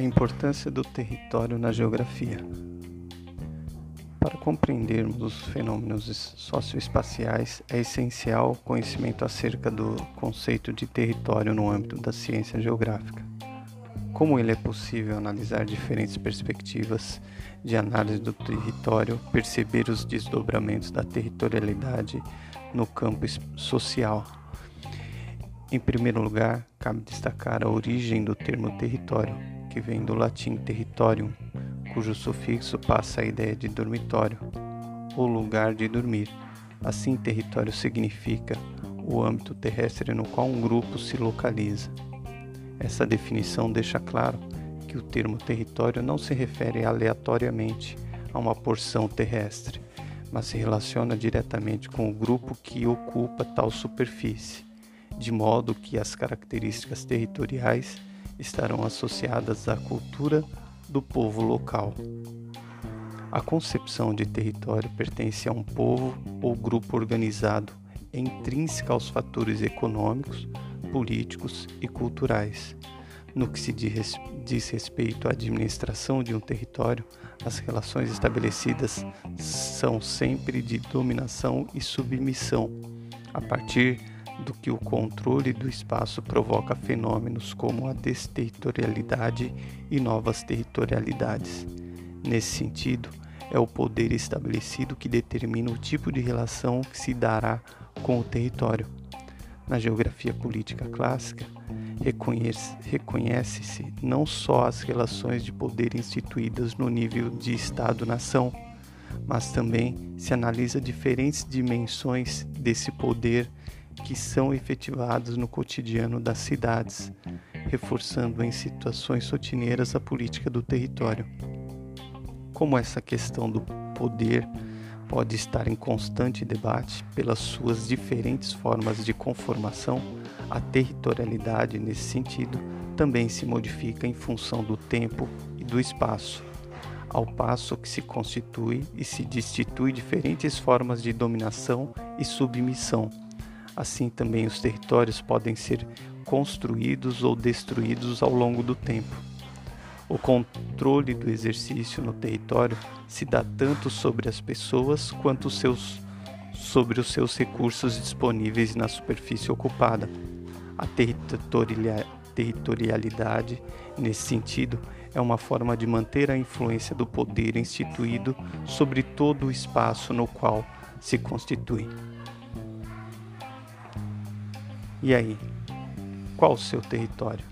Importância do território na geografia. Para compreendermos os fenômenos socioespaciais, é essencial o conhecimento acerca do conceito de território no âmbito da ciência geográfica. Como ele é possível analisar diferentes perspectivas de análise do território, perceber os desdobramentos da territorialidade no campo social. Em primeiro lugar, cabe destacar a origem do termo território, que vem do latim territorium, cujo sufixo passa a ideia de dormitório, ou lugar de dormir. Assim, território significa o âmbito terrestre no qual um grupo se localiza. Essa definição deixa claro que o termo território não se refere aleatoriamente a uma porção terrestre, mas se relaciona diretamente com o grupo que ocupa tal superfície, de modo que as características territoriais estarão associadas à cultura do povo local. A concepção de território pertence a um povo ou grupo organizado, intrínseca aos fatores econômicos, políticos e culturais. No que se diz respeito à administração de um território, as relações estabelecidas são sempre de dominação e submissão, a partir do que o controle do espaço provoca fenômenos como a desterritorialidade e novas territorialidades. Nesse sentido, é o poder estabelecido que determina o tipo de relação que se dará com o território. Na geografia política clássica, reconhece-se não só as relações de poder instituídas no nível de Estado-nação, mas também se analisa diferentes dimensões desse poder que são efetivados no cotidiano das cidades, reforçando em situações rotineiras a política do território. Como essa questão do poder pode estar em constante debate pelas suas diferentes formas de conformação, a territorialidade, nesse sentido, também se modifica em função do tempo e do espaço, ao passo que se constitui e se destitui diferentes formas de dominação e submissão Assim também os territórios podem ser construídos ou destruídos ao longo do tempo. O controle do exercício no território se dá tanto sobre as pessoas quanto seus, sobre os seus recursos disponíveis na superfície ocupada. A territorialidade, nesse sentido, é uma forma de manter a influência do poder instituído sobre todo o espaço no qual se constitui. E aí? Qual o seu território?